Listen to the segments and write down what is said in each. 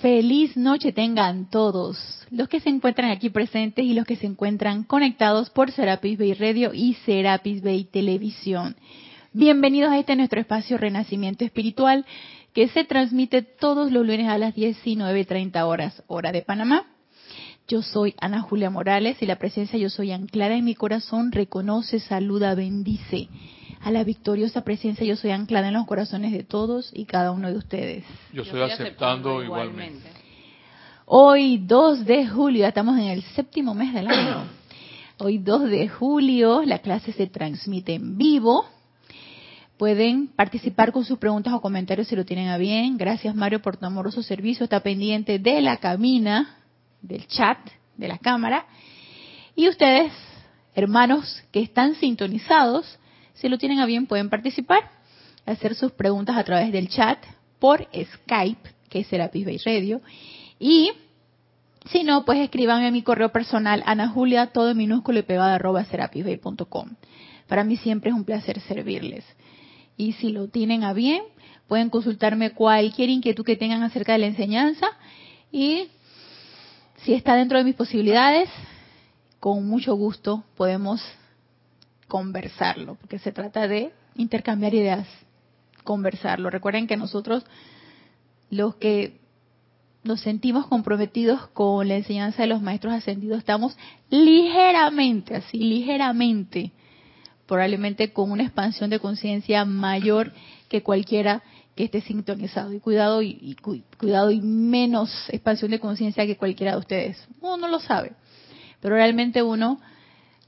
Feliz noche tengan todos los que se encuentran aquí presentes y los que se encuentran conectados por Serapis Bay Radio y Serapis Bay Televisión. Bienvenidos a este nuestro espacio Renacimiento Espiritual que se transmite todos los lunes a las 19.30 horas, hora de Panamá. Yo soy Ana Julia Morales y la presencia Yo Soy anclada en mi corazón reconoce, saluda, bendice a la victoriosa presencia yo soy anclada en los corazones de todos y cada uno de ustedes. Yo estoy, aceptando, igualmente. Hoy 2 de julio, estamos en el séptimo mes del año. Hoy 2 de julio la clase se transmite en vivo. Pueden participar con sus preguntas o comentarios si lo tienen a bien. Gracias Mario por tu amoroso servicio. Está pendiente de la cabina, del chat, de la cámara. Y ustedes, hermanos que están sintonizados, si lo tienen a bien, pueden participar, hacer sus preguntas a través del chat por Skype, que es Serapis Bay Radio. Y si no, pues escriban a mi correo personal, Ana Julia, todo minúsculo y pegado, arroba serapisbay.com. Para mí siempre es un placer servirles. Y si lo tienen a bien, pueden consultarme cualquier inquietud que tengan acerca de la enseñanza. Y si está dentro de mis posibilidades, con mucho gusto podemos conversarlo, porque se trata de intercambiar ideas, conversarlo. Recuerden que nosotros, los que nos sentimos comprometidos con la enseñanza de los maestros ascendidos, estamos ligeramente, así, ligeramente, probablemente con una expansión de conciencia mayor que cualquiera que esté sintonizado. Y cuidado y, cuidado y menos expansión de conciencia que cualquiera de ustedes. Uno no lo sabe. Pero realmente uno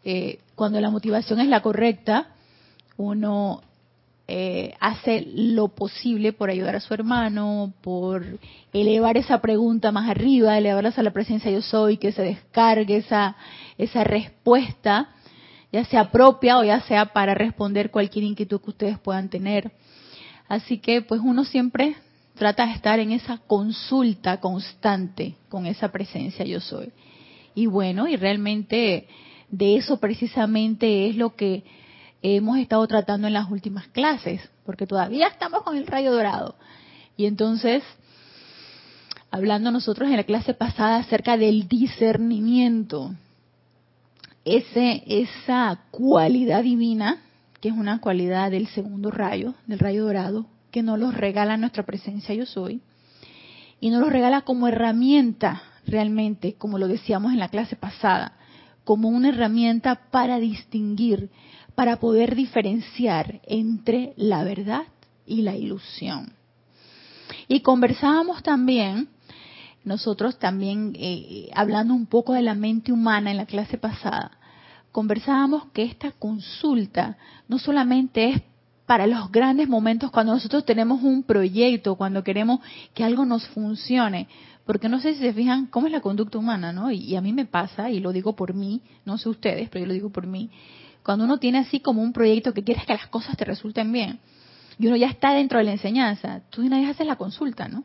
eh, cuando la motivación es la correcta, uno eh, hace lo posible por ayudar a su hermano, por elevar esa pregunta más arriba, elevarlas a la presencia yo soy, que se descargue esa, esa respuesta, ya sea propia o ya sea para responder cualquier inquietud que ustedes puedan tener. Así que pues uno siempre trata de estar en esa consulta constante con esa presencia yo soy. Y bueno, y realmente de eso precisamente es lo que hemos estado tratando en las últimas clases, porque todavía estamos con el rayo dorado. Y entonces, hablando nosotros en la clase pasada acerca del discernimiento, ese, esa cualidad divina, que es una cualidad del segundo rayo, del rayo dorado, que nos los regala nuestra presencia yo soy, y nos lo regala como herramienta realmente, como lo decíamos en la clase pasada, como una herramienta para distinguir, para poder diferenciar entre la verdad y la ilusión. Y conversábamos también, nosotros también, eh, hablando un poco de la mente humana en la clase pasada, conversábamos que esta consulta no solamente es para los grandes momentos cuando nosotros tenemos un proyecto, cuando queremos que algo nos funcione, porque no sé si se fijan cómo es la conducta humana, ¿no? Y, a mí me pasa, y lo digo por mí, no sé ustedes, pero yo lo digo por mí, cuando uno tiene así como un proyecto que quieres que las cosas te resulten bien, y uno ya está dentro de la enseñanza, tú de una vez haces la consulta, ¿no?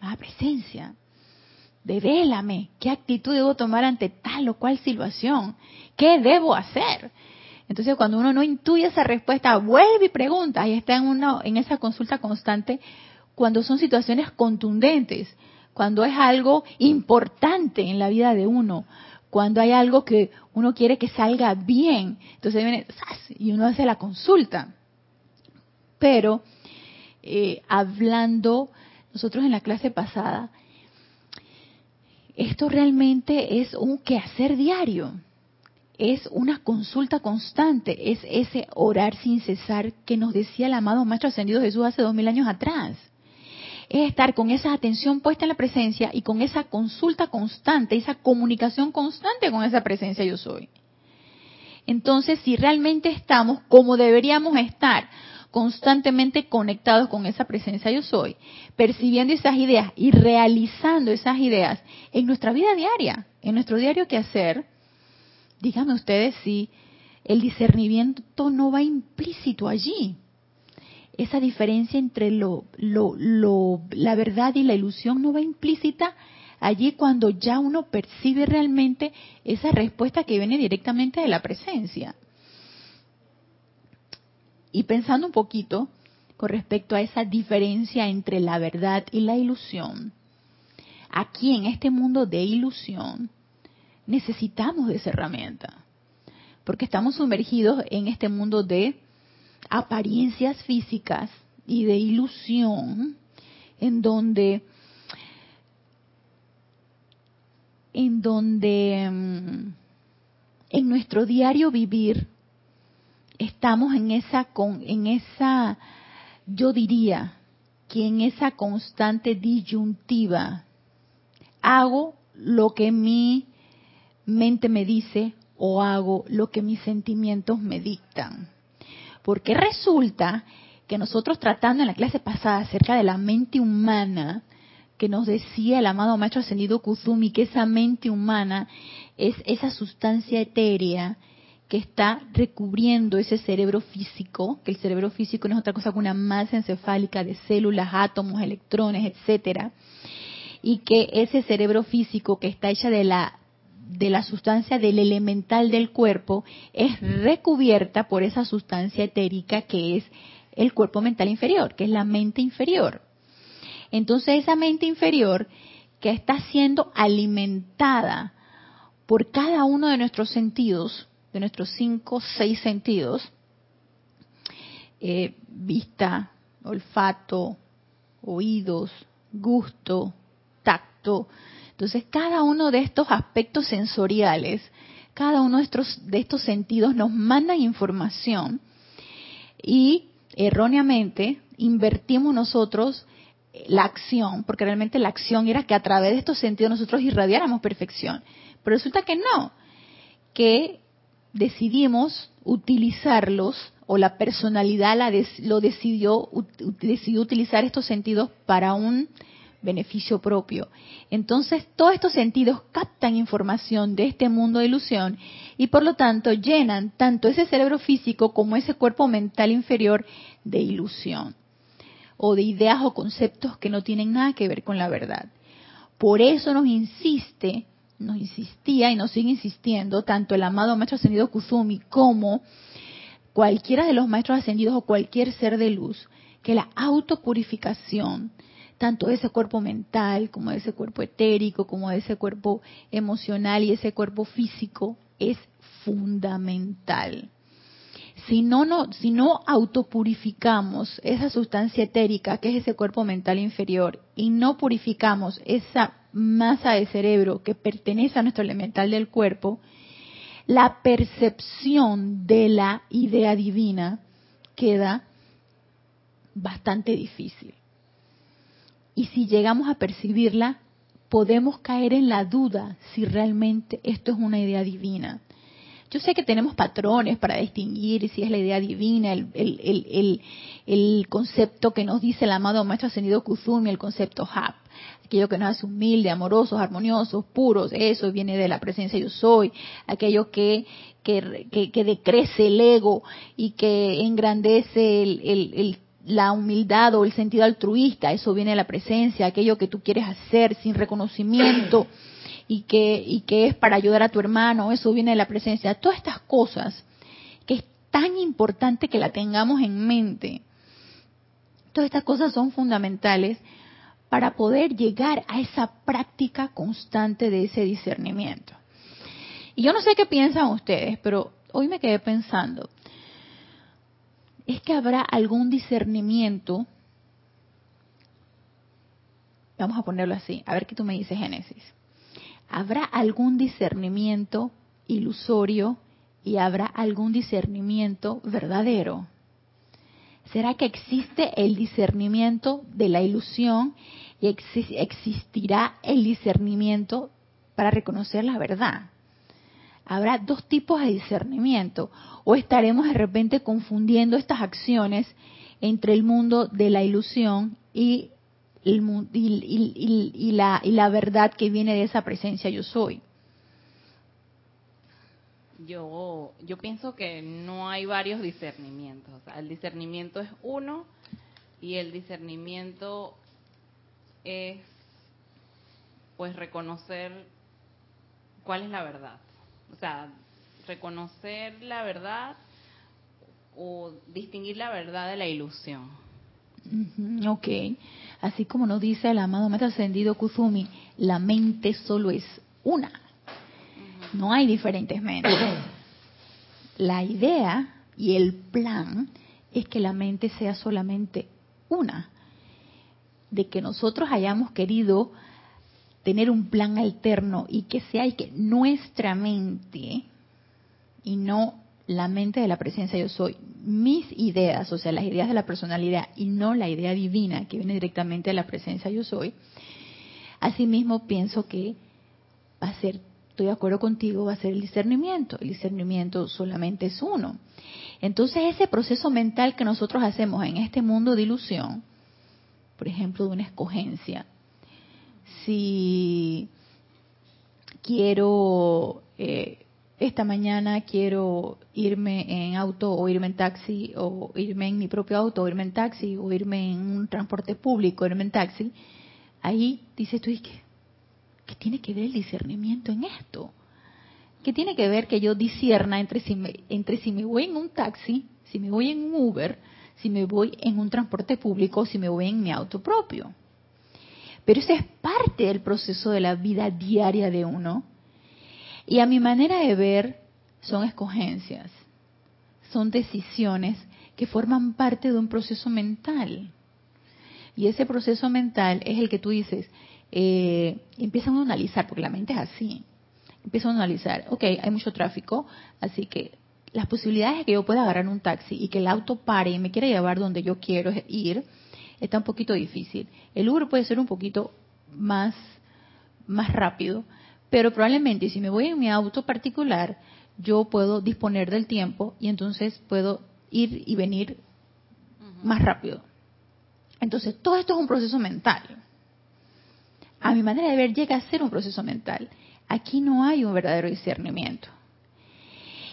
Ah, presencia, devélame, ¿qué actitud debo tomar ante tal o cual situación? ¿Qué debo hacer? Entonces, cuando uno no intuye esa respuesta, vuelve y pregunta, ahí está en, uno, en esa consulta constante, cuando son situaciones contundentes, cuando es algo importante en la vida de uno, cuando hay algo que uno quiere que salga bien. Entonces viene y uno hace la consulta. Pero eh, hablando, nosotros en la clase pasada, esto realmente es un quehacer diario, es una consulta constante, es ese orar sin cesar que nos decía el amado Maestro Ascendido Jesús hace dos mil años atrás es estar con esa atención puesta en la presencia y con esa consulta constante, esa comunicación constante con esa presencia yo soy. Entonces, si realmente estamos como deberíamos estar, constantemente conectados con esa presencia yo soy, percibiendo esas ideas y realizando esas ideas en nuestra vida diaria, en nuestro diario que hacer, díganme ustedes si el discernimiento no va implícito allí esa diferencia entre lo, la verdad y la ilusión no va implícita allí cuando ya uno percibe realmente esa respuesta que viene directamente de la presencia. Y pensando un poquito con respecto a esa diferencia entre la verdad y la ilusión, aquí en este mundo de ilusión, necesitamos de esa herramienta. Porque estamos sumergidos en este mundo de apariencias físicas y de ilusión, en donde en donde mm, en nuestro diario vivir estamos en esa con en esa yo diría que en esa constante disyuntiva hago lo que mi mente me dice o hago lo que mis sentimientos me dictan. Porque resulta que nosotros tratando en la clase pasada acerca de la mente humana, que nos decía el amado maestro ascendido Kuzumi, que esa mente humana es esa sustancia etérea que está recubriendo ese cerebro físico, que el cerebro físico no es otra cosa que una masa encefálica de células, átomos, electrones, etcétera, y que ese cerebro físico que está hecha de la de la sustancia del elemental del cuerpo es recubierta por esa sustancia etérica que es el cuerpo mental inferior, que es la mente inferior. Entonces esa mente inferior que está siendo alimentada por cada uno de nuestros sentidos, de nuestros cinco, seis sentidos, eh, vista, olfato, oídos, gusto, tacto. Entonces, cada uno de estos aspectos sensoriales, cada uno de estos, de estos sentidos nos manda información y erróneamente invertimos nosotros la acción, porque realmente la acción era que a través de estos sentidos nosotros irradiáramos perfección. Pero resulta que no, que decidimos utilizarlos o la personalidad la lo decidió, decidió utilizar estos sentidos para un beneficio propio. Entonces, todos estos sentidos captan información de este mundo de ilusión y por lo tanto llenan tanto ese cerebro físico como ese cuerpo mental inferior de ilusión o de ideas o conceptos que no tienen nada que ver con la verdad. Por eso nos insiste nos insistía y nos sigue insistiendo tanto el amado maestro ascendido Kuzumi como cualquiera de los maestros ascendidos o cualquier ser de luz, que la autopurificación, tanto ese cuerpo mental como ese cuerpo etérico, como ese cuerpo emocional y ese cuerpo físico, es fundamental. Si no, no, si no autopurificamos esa sustancia etérica que es ese cuerpo mental inferior y no purificamos esa masa de cerebro que pertenece a nuestro elemental del cuerpo, la percepción de la idea divina queda bastante difícil. Y si llegamos a percibirla, podemos caer en la duda si realmente esto es una idea divina. Yo sé que tenemos patrones para distinguir si es la idea divina, el, el, el, concepto que nos dice el amado Maestro Ascendido Kuzumi, el concepto HAP, aquello que nos hace humilde, amorosos, armoniosos, puros, eso viene de la presencia yo soy, aquello que, que, que, decrece el ego y que engrandece el, la humildad o el sentido altruista, eso viene de la presencia, aquello que tú quieres hacer sin reconocimiento y que, y que es para ayudar a tu hermano, eso viene de la presencia. Todas estas cosas que es tan importante que la tengamos en mente. Todas estas cosas son fundamentales para poder llegar a esa práctica constante de ese discernimiento. Y yo no sé qué piensan ustedes, pero hoy me quedé pensando, es que habrá algún discernimiento, vamos a ponerlo así, a ver qué tú me dices, Génesis, habrá algún discernimiento ilusorio y habrá algún discernimiento verdadero. ¿Será que existe el discernimiento de la ilusión y existirá el discernimiento para reconocer la verdad? Habrá dos tipos de discernimiento o estaremos de repente confundiendo estas acciones entre el mundo de la ilusión y, y, la, y la verdad que viene de esa presencia yo soy. Yo, yo pienso que no hay varios discernimientos. el discernimiento es uno y el discernimiento es pues reconocer cuál es la verdad. O sea, reconocer la verdad o distinguir la verdad de la ilusión. Ok, así como nos dice el amado Maestro Ascendido Kuzumi, la mente solo es una. No hay diferentes mentes. La idea y el plan es que la mente sea solamente una. De que nosotros hayamos querido tener un plan alterno y que sea y que nuestra mente y no la mente de la presencia yo soy, mis ideas, o sea, las ideas de la personalidad y no la idea divina que viene directamente de la presencia yo soy, asimismo pienso que va a ser, estoy de acuerdo contigo, va a ser el discernimiento. El discernimiento solamente es uno. Entonces ese proceso mental que nosotros hacemos en este mundo de ilusión, por ejemplo, de una escogencia, si quiero, eh, esta mañana quiero irme en auto o irme en taxi o irme en mi propio auto o irme en taxi o irme en un transporte público, irme en taxi, ahí dices tú, ¿qué, ¿qué tiene que ver el discernimiento en esto? ¿Qué tiene que ver que yo disierna entre si, me, entre si me voy en un taxi, si me voy en un Uber, si me voy en un transporte público, si me voy en mi auto propio? Pero eso es parte del proceso de la vida diaria de uno. Y a mi manera de ver, son escogencias, son decisiones que forman parte de un proceso mental. Y ese proceso mental es el que tú dices, eh, empieza a analizar, porque la mente es así. Empieza a analizar, ok, hay mucho tráfico, así que las posibilidades de que yo pueda agarrar un taxi y que el auto pare y me quiera llevar donde yo quiero ir, está un poquito difícil. El Uber puede ser un poquito más, más rápido, pero probablemente si me voy en mi auto particular, yo puedo disponer del tiempo y entonces puedo ir y venir más rápido. Entonces, todo esto es un proceso mental. A mi manera de ver, llega a ser un proceso mental. Aquí no hay un verdadero discernimiento.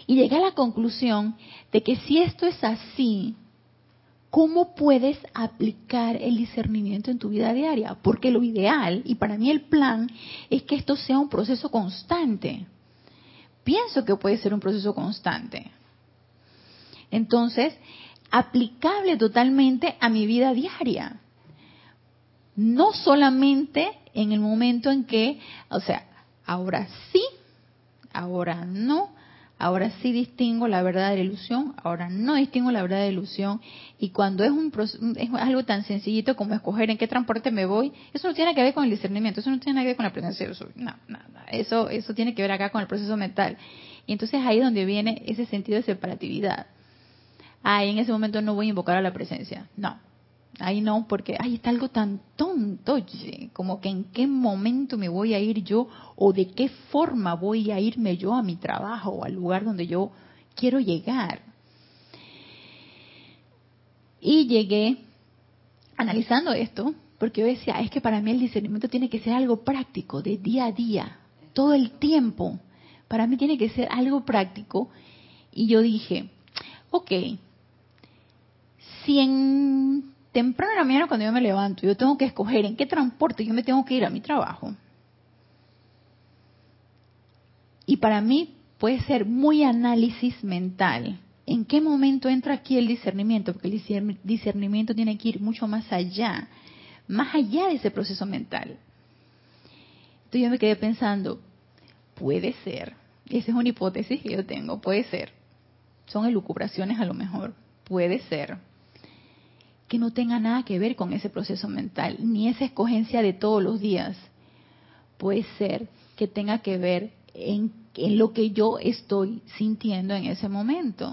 Y llegué a la conclusión de que si esto es así, ¿cómo puedes aplicar el discernimiento en tu vida diaria? Porque lo ideal, y para mí el plan, es que esto sea un proceso constante. Pienso que puede ser un proceso constante. Entonces, aplicable totalmente a mi vida diaria. No solamente en el momento en que, o sea, ahora sí, ahora no, Ahora sí distingo la verdad de la ilusión, ahora no distingo la verdad de la ilusión. Y cuando es, un, es algo tan sencillito como escoger en qué transporte me voy, eso no tiene que ver con el discernimiento, eso no tiene que ver con la presencia de No, nada. Eso, eso tiene que ver acá con el proceso mental. Y entonces ahí es donde viene ese sentido de separatividad. Ah, en ese momento no voy a invocar a la presencia. No, Ahí no, porque ahí está algo tan tonto, como que en qué momento me voy a ir yo o de qué forma voy a irme yo a mi trabajo o al lugar donde yo quiero llegar. Y llegué analizando esto, porque yo decía, es que para mí el discernimiento tiene que ser algo práctico, de día a día, todo el tiempo. Para mí tiene que ser algo práctico. Y yo dije, ok, si temprano en la mañana cuando yo me levanto, yo tengo que escoger en qué transporte yo me tengo que ir a mi trabajo. Y para mí puede ser muy análisis mental. ¿En qué momento entra aquí el discernimiento? Porque el discernimiento tiene que ir mucho más allá, más allá de ese proceso mental. Entonces yo me quedé pensando, puede ser, esa es una hipótesis que yo tengo, puede ser, son elucubraciones a lo mejor, puede ser que no tenga nada que ver con ese proceso mental, ni esa escogencia de todos los días. Puede ser que tenga que ver en, lo que yo estoy sintiendo en ese momento.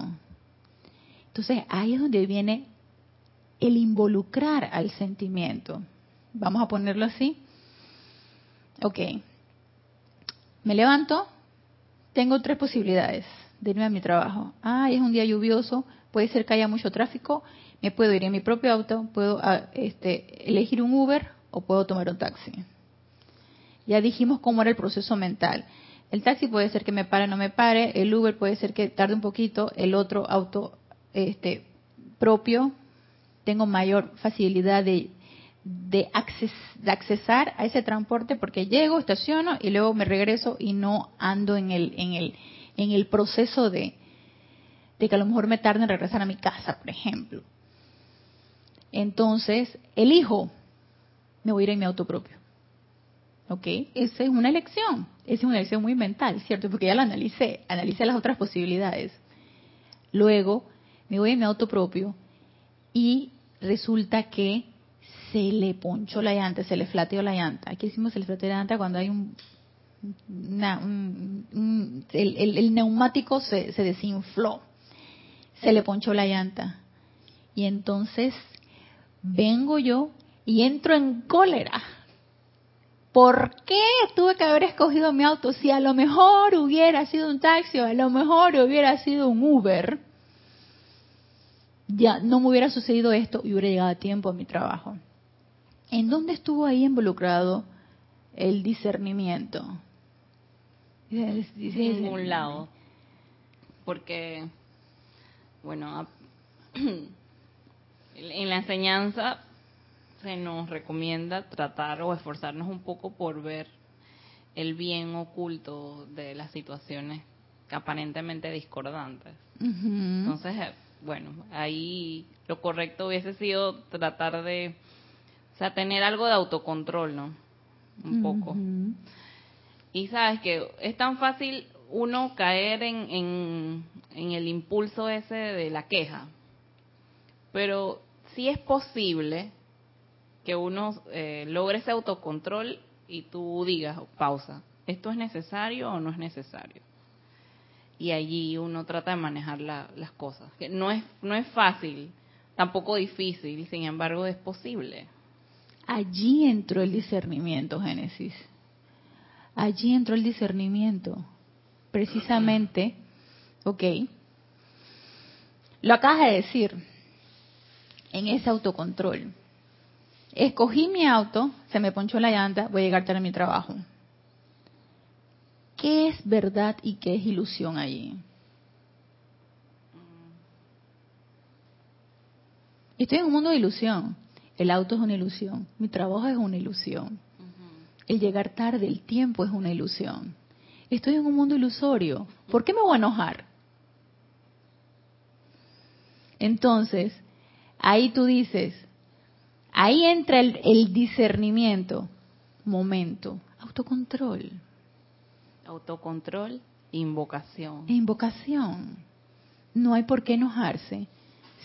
Entonces ahí es donde viene el involucrar al sentimiento. Vamos a ponerlo así. Ok. Me levanto, tengo tres posibilidades de irme a mi trabajo. Ah, es un día lluvioso, puede ser que haya mucho tráfico me puedo ir en mi propio auto, puedo ah, este, elegir un Uber o puedo tomar un taxi. Ya dijimos cómo era el proceso mental. El taxi puede ser que me pare o no me pare, el Uber puede ser que tarde un poquito, el otro auto este, propio, tengo mayor facilidad de, de, de accesar a ese transporte porque llego, estaciono y luego me regreso y no ando en el, en el, en el proceso de, de que a lo mejor me tarde en regresar a mi casa, por ejemplo. Entonces, elijo, me voy a ir en mi auto propio. ¿Ok? Esa es una elección. Esa es una elección muy mental, ¿cierto? Porque ya la analicé, analicé las otras posibilidades. Luego me voy a mi auto propio y resulta que se le ponchó la llanta, se le flateó la llanta. Aquí decimos se le flateó la llanta cuando hay un... el, neumático se, se desinfló, se le ponchó la llanta. Y entonces vengo yo y entro en cólera. ¿Por qué tuve que haber escogido mi auto si a lo mejor hubiera sido un taxi o a lo mejor hubiera sido un Uber? Ya no me hubiera sucedido esto y hubiera llegado a tiempo a mi trabajo. ¿En dónde estuvo ahí involucrado el discernimiento? En ningún lado. Porque, bueno, en la enseñanza se nos recomienda tratar o esforzarnos un poco por ver el bien oculto de las situaciones aparentemente discordantes. Entonces, eh, bueno, ahí lo correcto hubiese sido tratar de, o sea, tener algo de autocontrol, ¿no? Un poco. Y sabes que es tan fácil uno caer en, en, en el impulso ese de la queja, pero sí es posible que uno eh, logre ese autocontrol y tú digas, pausa, ¿esto es necesario o no es necesario? Y allí uno trata de manejar las cosas. Que no es, no es fácil, tampoco difícil, sin embargo es posible. Allí entró el discernimiento, Génesis. Allí entró el discernimiento. Precisamente, ok, lo acabas de decir, en ese autocontrol Escogí mi auto, se me ponchó la llanta, voy a llegar tarde a mi trabajo. ¿Qué es verdad y qué es ilusión allí? Estoy en un mundo de ilusión. El auto es una ilusión, mi trabajo es una ilusión. El llegar tarde, el tiempo es una ilusión. Estoy en un mundo ilusorio. ¿Por qué me voy a enojar? Entonces, ahí tú dices, Ahí entra el, discernimiento. Momento. Autocontrol. Autocontrol, invocación. invocación. No hay por qué enojarse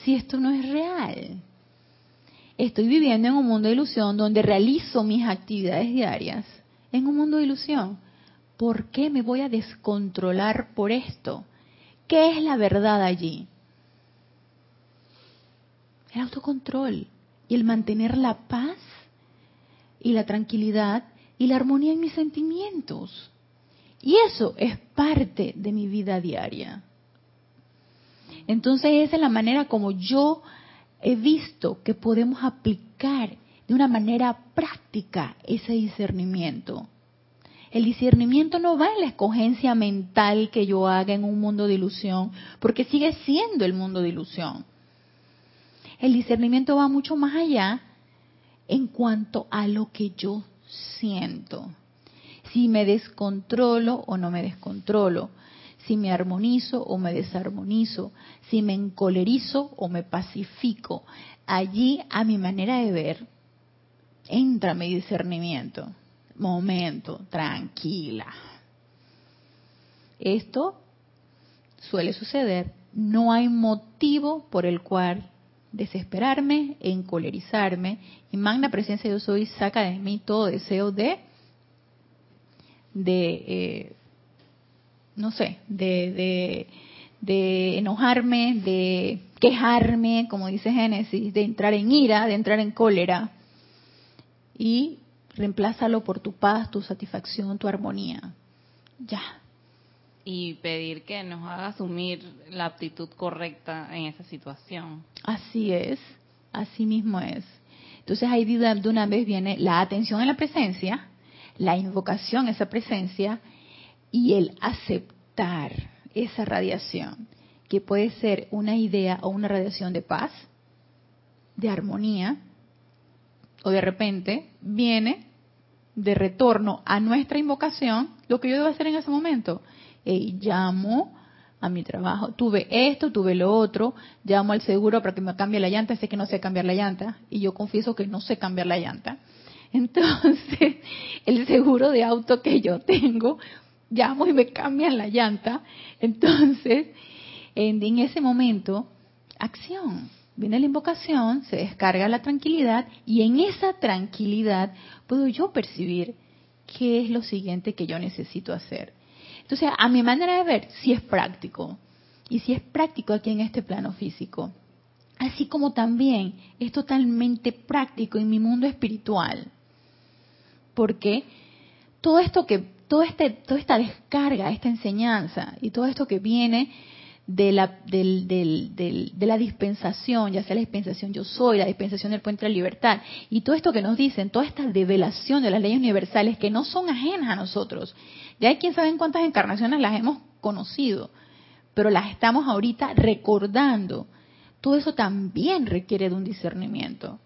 si esto no es real. Estoy viviendo en un mundo de ilusión donde realizo mis actividades diarias en un mundo de ilusión. ¿Por qué me voy a descontrolar por esto? ¿Qué es la verdad allí? El autocontrol y el mantener la paz y la tranquilidad y la armonía en mis sentimientos. Y eso es parte de mi vida diaria. Entonces esa es la manera como yo he visto que podemos aplicar de una manera práctica ese discernimiento. El discernimiento no va en la escogencia mental que yo haga en un mundo de ilusión, porque sigue siendo el mundo de ilusión. El discernimiento va mucho más allá en cuanto a lo que yo siento. Si me descontrolo o no me descontrolo, si me armonizo o me desarmonizo, si me encolerizo o me pacifico. Allí, a mi manera de ver, entra mi discernimiento. Momento, tranquila. Esto suele suceder. No hay motivo por el cual desesperarme, encolerizarme, y magna presencia yo soy saca de mí todo deseo de, de eh, no sé, de, de, de enojarme, de quejarme, como dice Génesis, de entrar en ira, de entrar en cólera, y reemplázalo por tu paz, tu satisfacción, tu armonía. Ya, y pedir que nos haga asumir la actitud correcta en esa situación. Así es, así mismo es. Entonces ahí de una vez viene la atención en la presencia, la invocación a esa presencia y el aceptar esa radiación, que puede ser una idea o una radiación de paz, de armonía, o de repente viene de retorno a nuestra invocación lo que yo debo hacer en ese momento y llamo a mi trabajo, tuve esto, tuve lo otro, llamo al seguro para que me cambie la llanta, sé que no sé cambiar la llanta y yo confieso que no sé cambiar la llanta. Entonces, el seguro de auto que yo tengo, llamo y me cambian la llanta. Entonces, en, ese momento, acción. Viene la invocación, se descarga la tranquilidad y en esa tranquilidad puedo yo percibir qué es lo siguiente que yo necesito hacer. Entonces, a mi manera de ver, si es práctico. Y si es práctico aquí en este plano físico. Así como también es totalmente práctico en mi mundo espiritual. Porque todo esto que, todo este, toda esta descarga, esta enseñanza y todo esto que viene de la, de la dispensación, ya sea la dispensación yo soy, la dispensación del puente de libertad, y todo esto que nos dicen, toda esta develación de las leyes universales que no son ajenas a nosotros. Ya hay quien sabe en cuántas encarnaciones las hemos conocido, pero las estamos ahorita recordando. Todo eso también requiere de un discernimiento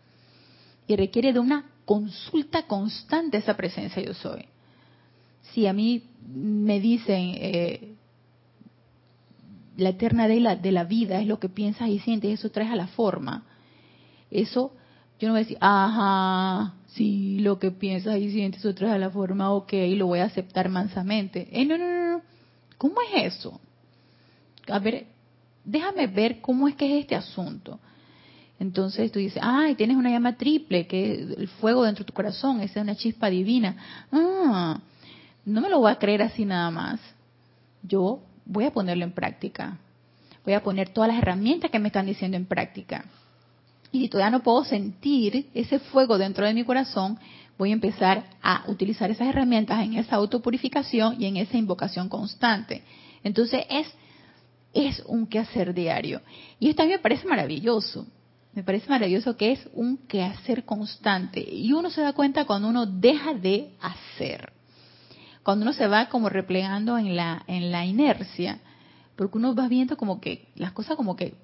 y requiere de una consulta constante esa presencia yo soy. Si a mí me dicen, eh, la eterna de la, de la vida es lo que piensas y sientes, eso traes a la forma. Eso, yo no voy a decir, ajá, sí, lo que piensas y sientes, eso traes a la forma, ok, lo voy a aceptar mansamente. Eh, no, no, no, no. ¿Cómo es eso? A ver, déjame ver cómo es que es este asunto. Entonces tú dices, ay, tienes una llama triple, que es el fuego dentro de tu corazón, esa es una chispa divina. Ah, no me lo voy a creer así nada más. Yo voy a ponerlo en práctica. Voy a poner todas las herramientas que me están diciendo en práctica. Y si todavía no puedo sentir ese fuego dentro de mi corazón, voy a empezar a utilizar esas herramientas en esa autopurificación y en esa invocación constante. Entonces es, es un quehacer diario. Y esto a mí me parece maravilloso. Me parece maravilloso que es un quehacer constante. Y uno se da cuenta cuando uno deja de hacer cuando uno se va como replegando en la, en la inercia, porque uno va viendo como que las cosas como que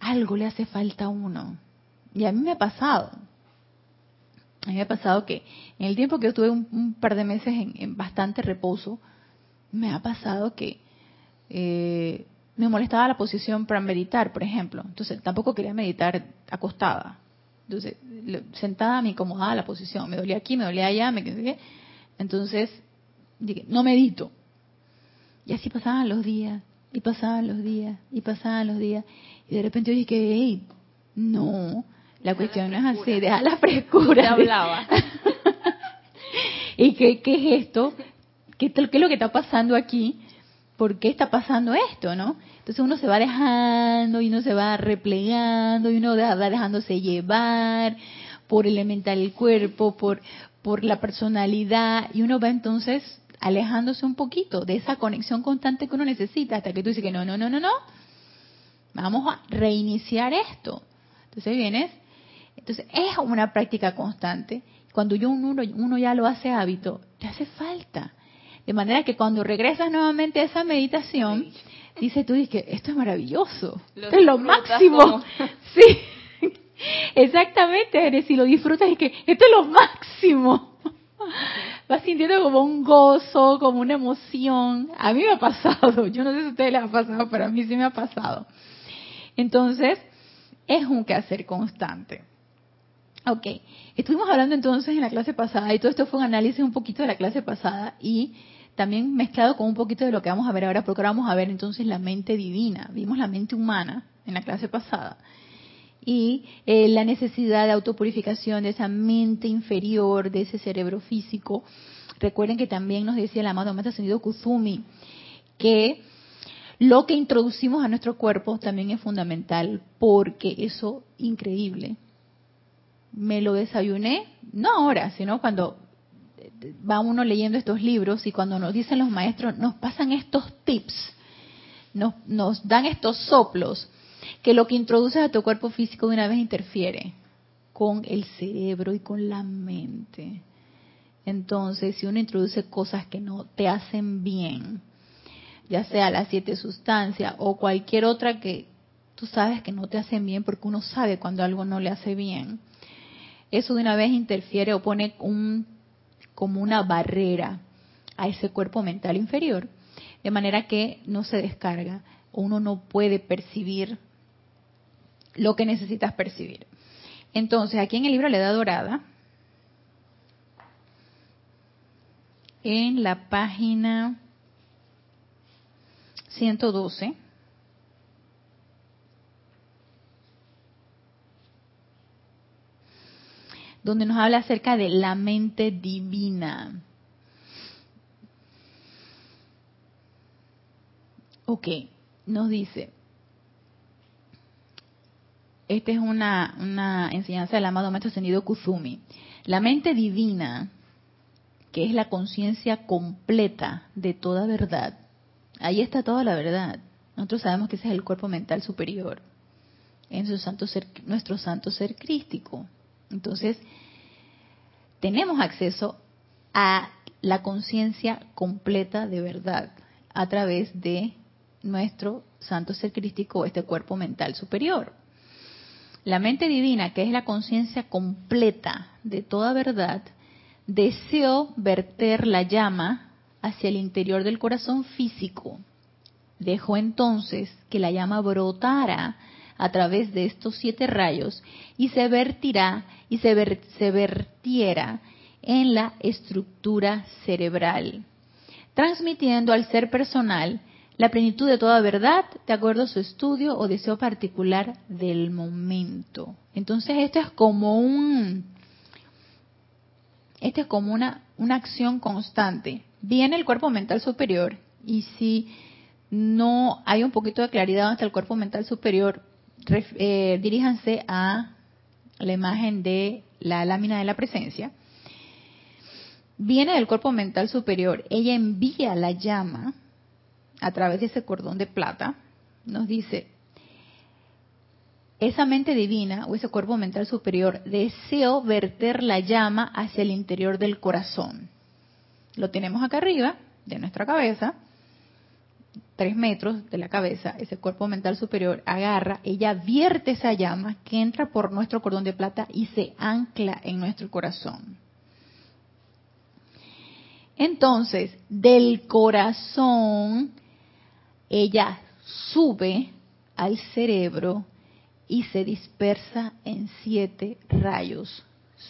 algo le hace falta a uno. Y a mí me ha pasado. A mí me ha pasado que en el tiempo que yo estuve un, par de meses en, bastante reposo, me ha pasado que eh, me molestaba la posición para meditar, por ejemplo. Entonces tampoco quería meditar acostada. Entonces, sentada me incomodaba la posición. Me dolía aquí, me dolía allá, me quedé entonces, dije, no medito. Y así pasaban los días, y pasaban los días, y pasaban los días. Y de repente yo dije, hey, no, la cuestión no es así, deja la frescura. hablaba. ¿Y qué, qué es esto? ¿Qué, ¿Qué es lo que está pasando aquí? ¿Por qué está pasando esto, no? Entonces uno se va dejando y uno se va replegando y uno va dejándose llevar por elemental el cuerpo, por, por la personalidad y uno va entonces alejándose un poquito de esa conexión constante que uno necesita hasta que tú dices que no, no, no, no, no, vamos a reiniciar esto. Entonces vienes, entonces es una práctica constante. Cuando yo uno, uno ya lo hace hábito, te hace falta. De manera que cuando regresas nuevamente a esa meditación, dices tú, dices, esto es maravilloso, esto es lo máximo. Sí. Exactamente, si lo disfrutas y que esto es lo máximo. Vas sintiendo como un gozo, como una emoción. A mí me ha pasado, yo no sé si a ustedes les ha pasado, pero a mí sí me ha pasado. Entonces, es un quehacer constante. Ok, estuvimos hablando entonces en la clase pasada y todo esto fue un análisis un poquito de la clase pasada y también mezclado con un poquito de lo que vamos a ver ahora, porque ahora vamos a ver entonces la mente divina. Vimos la mente humana en la clase pasada y eh, la necesidad de autopurificación de esa mente inferior, de ese cerebro físico. Recuerden que también nos decía el amado Maestro Ascendido Kuzumi que lo que introducimos a nuestro cuerpo también es fundamental porque eso increíble. Me lo desayuné, no ahora, sino cuando va uno leyendo estos libros y cuando nos dicen los maestros, nos pasan estos tips, nos, nos dan estos soplos que lo que introduces a tu cuerpo físico de una vez interfiere con el cerebro y con la mente. Entonces, si uno introduce cosas que no te hacen bien, ya sea las siete sustancias o cualquier otra que tú sabes que no te hacen bien porque uno sabe cuando algo no le hace bien, eso de una vez interfiere o pone un, como una barrera a ese cuerpo mental inferior, de manera que no se descarga, uno no puede percibir lo que necesitas percibir. Entonces, aquí en el libro La Edad Dorada, en la página 112, donde nos habla acerca de la mente divina. Ok, nos dice, esta es una, una enseñanza del amado Maestro Ascendido Kuzumi. La mente divina, que es la conciencia completa de toda verdad, ahí está toda la verdad. Nosotros sabemos que ese es el cuerpo mental superior, en su santo ser, nuestro santo ser crístico. Entonces, tenemos acceso a la conciencia completa de verdad a través de nuestro santo ser crístico, este cuerpo mental superior. La mente divina, que es la conciencia completa de toda verdad, deseó verter la llama hacia el interior del corazón físico. Dejó entonces que la llama brotara a través de estos siete rayos y se vertirá y se, vertiera en la estructura cerebral, transmitiendo al ser personal la plenitud de toda verdad de acuerdo a su estudio o deseo particular del momento. Entonces esto es como un esto es como una, una acción constante. Viene el cuerpo mental superior y si no hay un poquito de claridad hasta el cuerpo mental superior, eh, diríjanse a la imagen de la lámina de la presencia. Viene del cuerpo mental superior. Ella envía la llama a través de ese cordón de plata, nos dice, esa mente divina o ese cuerpo mental superior deseo verter la llama hacia el interior del corazón. Lo tenemos acá arriba de nuestra cabeza, tres metros de la cabeza, ese cuerpo mental superior agarra, ella vierte esa llama que entra por nuestro cordón de plata y se ancla en nuestro corazón. Entonces, del corazón ella sube al cerebro y se dispersa en siete rayos.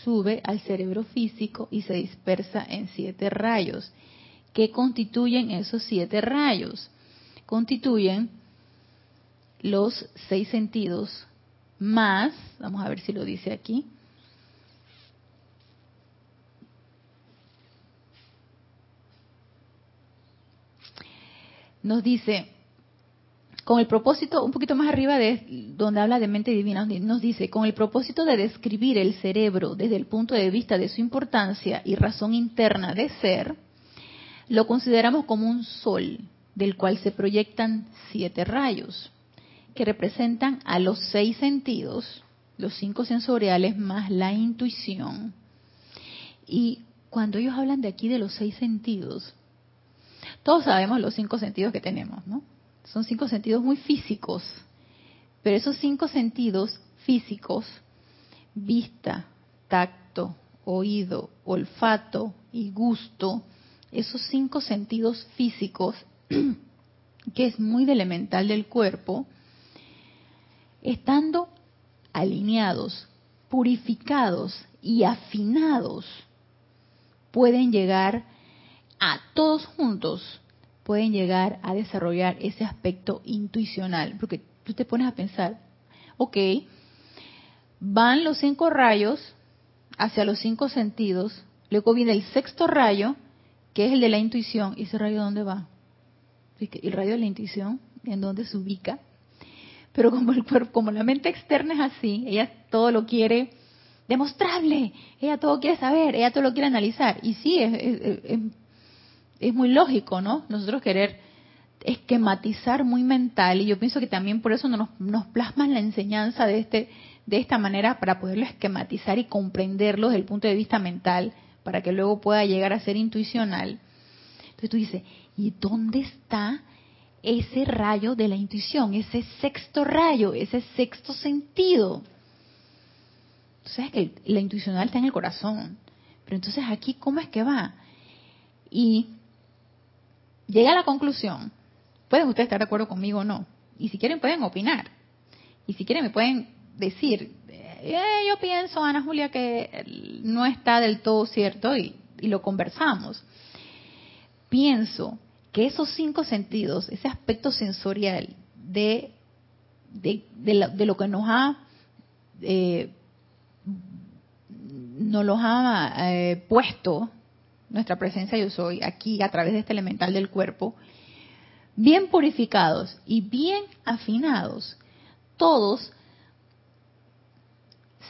Sube al cerebro físico y se dispersa en siete rayos. ¿Qué constituyen esos siete rayos? Constituyen los seis sentidos más, vamos a ver si lo dice aquí, nos dice, con el propósito, un poquito más arriba de donde habla de mente divina, nos dice, con el propósito de describir el cerebro desde el punto de vista de su importancia y razón interna de ser, lo consideramos como un sol del cual se proyectan siete rayos, que representan a los seis sentidos, los cinco sensoriales más la intuición. Y cuando ellos hablan de aquí de los seis sentidos, todos sabemos los cinco sentidos que tenemos, ¿no? Son cinco sentidos muy físicos, pero esos cinco sentidos físicos, vista, tacto, oído, olfato y gusto, esos cinco sentidos físicos, que es muy elemental del cuerpo, estando alineados, purificados y afinados, pueden llegar a todos juntos pueden llegar a desarrollar ese aspecto intuicional. Porque tú te pones a pensar, ok, van los cinco rayos hacia los cinco sentidos, luego viene el sexto rayo, que es el de la intuición, ¿y ese rayo dónde va? El rayo de la intuición, ¿en dónde se ubica? Pero como el cuerpo, como la mente externa es así, ella todo lo quiere demostrable, ella todo quiere saber, ella todo lo quiere analizar. Y sí, es es muy lógico, ¿no? Nosotros querer esquematizar muy mental y yo pienso que también por eso nos, nos plasman la enseñanza de este de esta manera para poderlo esquematizar y comprenderlo desde el punto de vista mental para que luego pueda llegar a ser intuicional. Entonces tú dices, ¿y dónde está ese rayo de la intuición, ese sexto rayo, ese sexto sentido? Tú sabes que la intuicional está en el corazón, pero entonces aquí, ¿cómo es que va? Y llega a la conclusión, pueden ustedes estar de acuerdo conmigo o no, y si quieren pueden opinar, y si quieren me pueden decir, eh, yo pienso, Ana Julia, que no está del todo cierto y, lo conversamos. pienso que esos cinco sentidos, ese aspecto sensorial de, de, lo, que nos ha, eh, nos los ha eh, puesto nuestra presencia yo soy aquí a través de este elemental del cuerpo, bien purificados y bien afinados, todos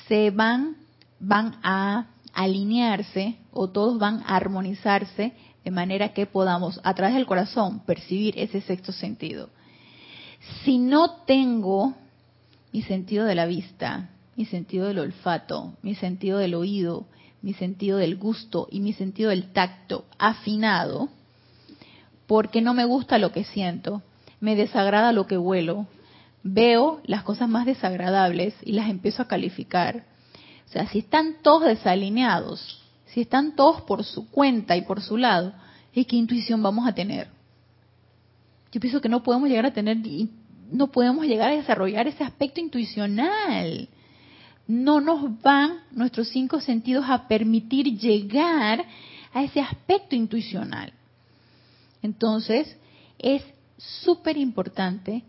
se van, van a alinearse o todos van a armonizarse de manera que podamos a través del corazón percibir ese sexto sentido. Si no tengo mi sentido de la vista, mi sentido del olfato, mi sentido del oído, mi sentido del gusto y mi sentido del tacto afinado, porque no me gusta lo que siento, me desagrada lo que huelo, veo las cosas más desagradables y las empiezo a calificar. O sea, si están todos desalineados, si están todos por su cuenta y por su lado, ¿y qué intuición vamos a tener? Yo pienso que no podemos llegar a tener, no podemos llegar a desarrollar ese aspecto intuicional. No nos van nuestros cinco sentidos a permitir llegar a ese aspecto intuicional. Entonces, es súper importante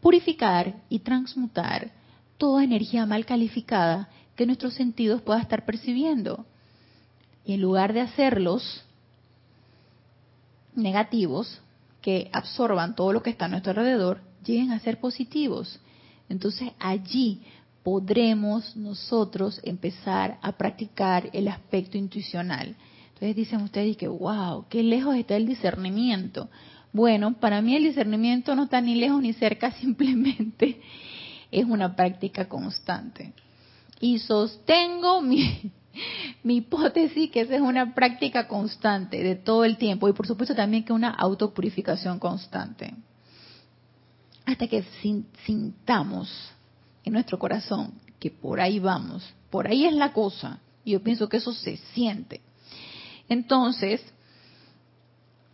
purificar y transmutar toda energía mal calificada que nuestros sentidos puedan estar percibiendo. Y en lugar de hacerlos negativos, que absorban todo lo que está a nuestro alrededor, lleguen a ser positivos. Entonces allí podremos nosotros empezar a practicar el aspecto intuicional. Entonces dicen ustedes que, wow, qué lejos está el discernimiento. Bueno, para mí el discernimiento no está ni lejos ni cerca, simplemente es una práctica constante. Y sostengo mi, mi hipótesis que esa es una práctica constante de todo el tiempo y por supuesto también que una autopurificación constante. Hasta que sintamos en nuestro corazón que por ahí vamos, por ahí es la cosa. Y yo pienso que eso se siente. Entonces,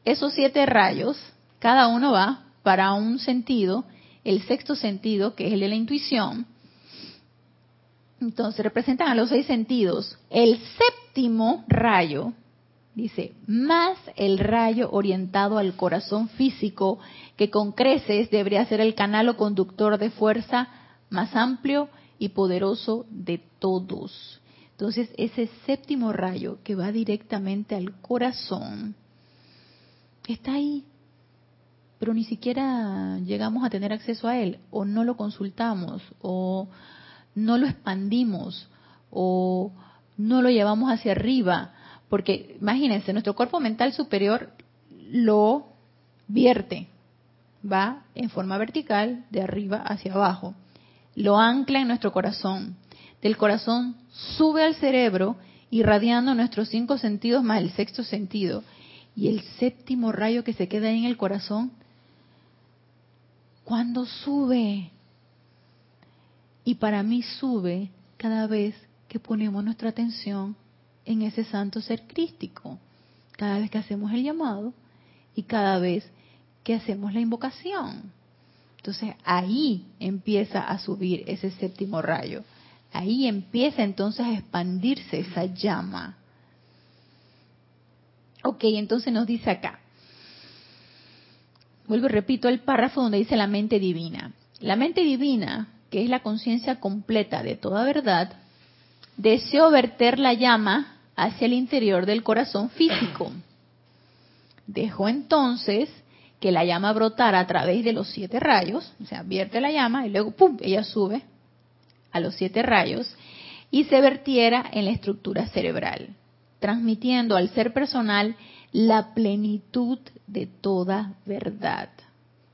esos siete rayos, cada uno va para un sentido, el sexto sentido, que es el de la intuición. Entonces, representan a los seis sentidos. El séptimo rayo, dice, más el rayo orientado al corazón físico, que con creces debería ser el canal o conductor de fuerza más amplio y poderoso de todos. Entonces, ese séptimo rayo que va directamente al corazón, está ahí, pero ni siquiera llegamos a tener acceso a él, o no lo consultamos, o no lo expandimos, o no lo llevamos hacia arriba, porque imagínense, nuestro cuerpo mental superior lo vierte, va en forma vertical de arriba hacia abajo, lo ancla en nuestro corazón, del corazón sube al cerebro irradiando nuestros cinco sentidos más el sexto sentido y el séptimo rayo que se queda ahí en el corazón, cuando sube? Y para mí sube cada vez que ponemos nuestra atención en ese santo ser crístico, cada vez que hacemos el llamado y cada vez que hacemos la invocación. Entonces ahí empieza a subir ese séptimo rayo. Ahí empieza entonces a expandirse esa llama. Ok, entonces nos dice acá. Vuelvo y repito el párrafo donde dice la mente divina. La mente divina, que es la conciencia completa de toda verdad, deseó verter la llama hacia el interior del corazón físico. Dejó entonces que la llama brotara a través de los siete rayos, o sea, vierte la llama y luego, ¡pum!, ella sube a los siete rayos y se vertiera en la estructura cerebral transmitiendo al ser personal la plenitud de toda verdad.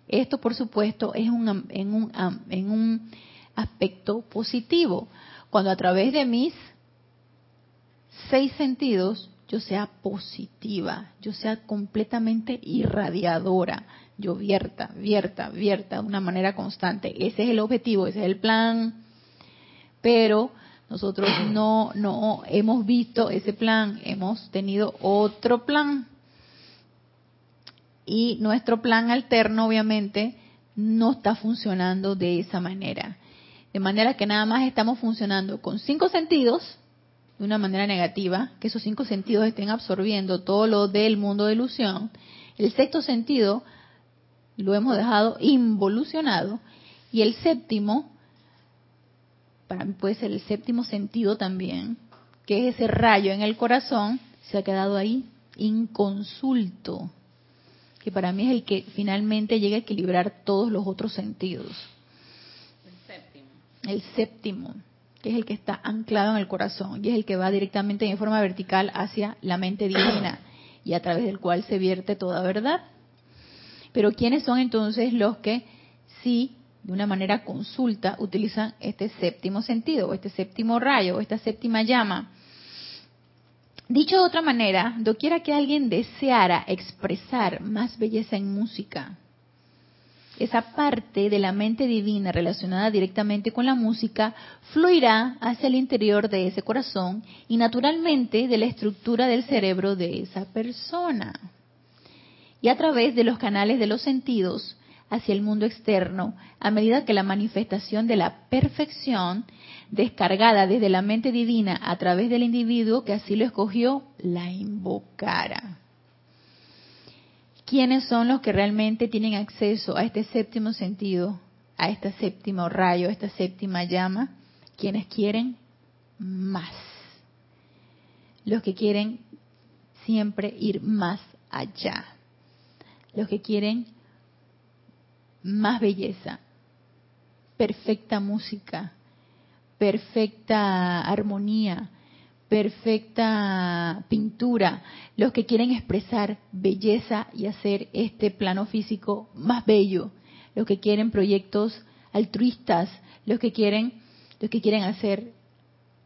Esto, por supuesto, es un, en, un, en un aspecto positivo. Cuando a través de mis seis sentidos yo sea positiva, yo sea completamente irradiadora, yo vierta, vierta, vierta de una manera constante. Ese es el objetivo, ese es el plan. Pero nosotros no, no hemos visto ese plan, hemos tenido otro plan. Y nuestro plan alterno, obviamente, no está funcionando de esa manera. De manera que nada más estamos funcionando con cinco sentidos, de una manera negativa, que esos cinco sentidos estén absorbiendo todo lo del mundo de ilusión. El sexto sentido lo hemos dejado involucionado y el séptimo, para mí puede ser el séptimo sentido también, que es ese rayo en el corazón, se ha quedado ahí inconsulto, que para mí es el que finalmente llega a equilibrar todos los otros sentidos. El séptimo. El séptimo que es el que está anclado en el corazón y es el que va directamente en forma vertical hacia la mente divina y a través del cual se vierte toda verdad. Pero ¿quiénes son entonces los que sí, de una manera consulta, utilizan este séptimo sentido, o este séptimo rayo, o esta séptima llama? Dicho de otra manera, doquiera que alguien deseara expresar más belleza en música, esa parte de la mente divina relacionada directamente con la música fluirá hacia el interior de ese corazón y naturalmente de la estructura del cerebro de esa persona. Y a través de los canales de los sentidos hacia el mundo externo, a medida que la manifestación de la perfección, descargada desde la mente divina a través del individuo que así lo escogió, la invocara. ¿Quiénes son los que realmente tienen acceso a este séptimo sentido, a este séptimo rayo, a esta séptima llama? Quienes quieren más. Los que quieren siempre ir más allá. Los que quieren más belleza, perfecta música, perfecta armonía, perfecta pintura, los que quieren expresar belleza y hacer este plano físico más bello, los que quieren proyectos altruistas, los que quieren, los que quieren hacer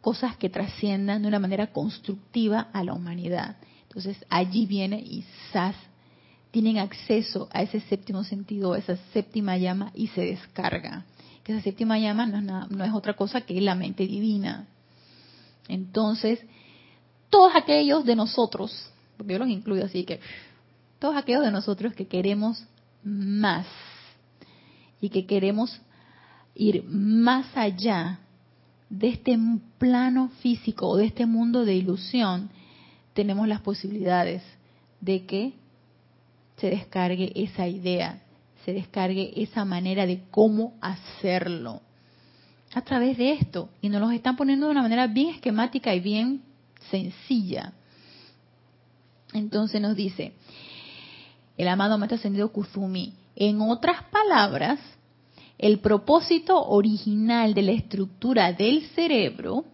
cosas que trasciendan de una manera constructiva a la humanidad. Entonces allí viene y SAS tienen acceso a ese séptimo sentido, a esa séptima llama y se descarga. Que esa séptima llama no no es otra cosa que la mente divina. Entonces, todos aquellos de nosotros, porque yo los incluyo así que, todos aquellos de nosotros que queremos más y que queremos ir más allá de este plano físico o de este mundo de ilusión, tenemos las posibilidades de que se descargue esa idea, se descargue esa manera de cómo hacerlo a través de esto. Y nos los están poniendo de una manera bien esquemática y bien sencilla. Entonces nos dice el amado Maestro Ascendido Kuzumi, en otras palabras, el propósito original de la estructura del cerebro,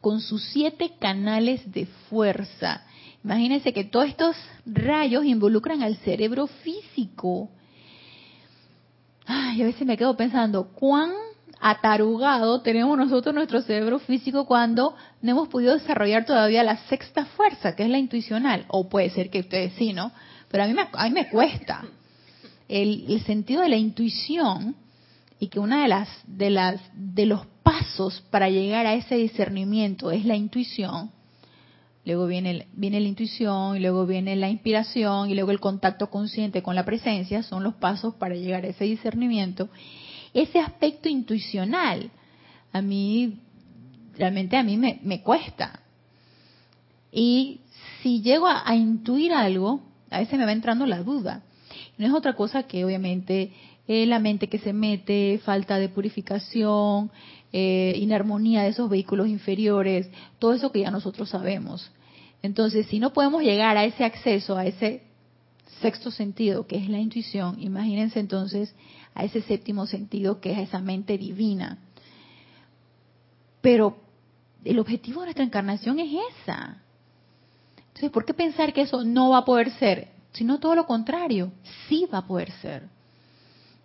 con sus siete canales de fuerza. Imagínense que todos estos rayos involucran al cerebro físico. Ay, a veces me quedo pensando, ¿cuán atarugado tenemos nosotros nuestro cerebro físico cuando no hemos podido desarrollar todavía la sexta fuerza, que es la intuicional. O puede ser que ustedes sí, ¿no? Pero a mí me, a mí me cuesta. El, el sentido de la intuición y que una de las de las de los pasos para llegar a ese discernimiento es la intuición luego viene viene la intuición y luego viene la inspiración y luego el contacto consciente con la presencia son los pasos para llegar a ese discernimiento ese aspecto intuicional a mí, realmente a mí me, cuesta. Y si llego a, intuir algo, a veces me va entrando la duda. No es otra cosa que obviamente eh, la mente que se mete, falta de purificación, eh, inarmonía de esos vehículos inferiores, todo eso que ya nosotros sabemos. Entonces, si no podemos llegar a ese acceso, a ese sexto sentido, que es la intuición, imagínense entonces a ese séptimo sentido que es esa mente divina. Pero el objetivo de nuestra encarnación es esa. Entonces, ¿por qué pensar que eso no va a poder ser? Sino todo lo contrario, sí va a poder ser.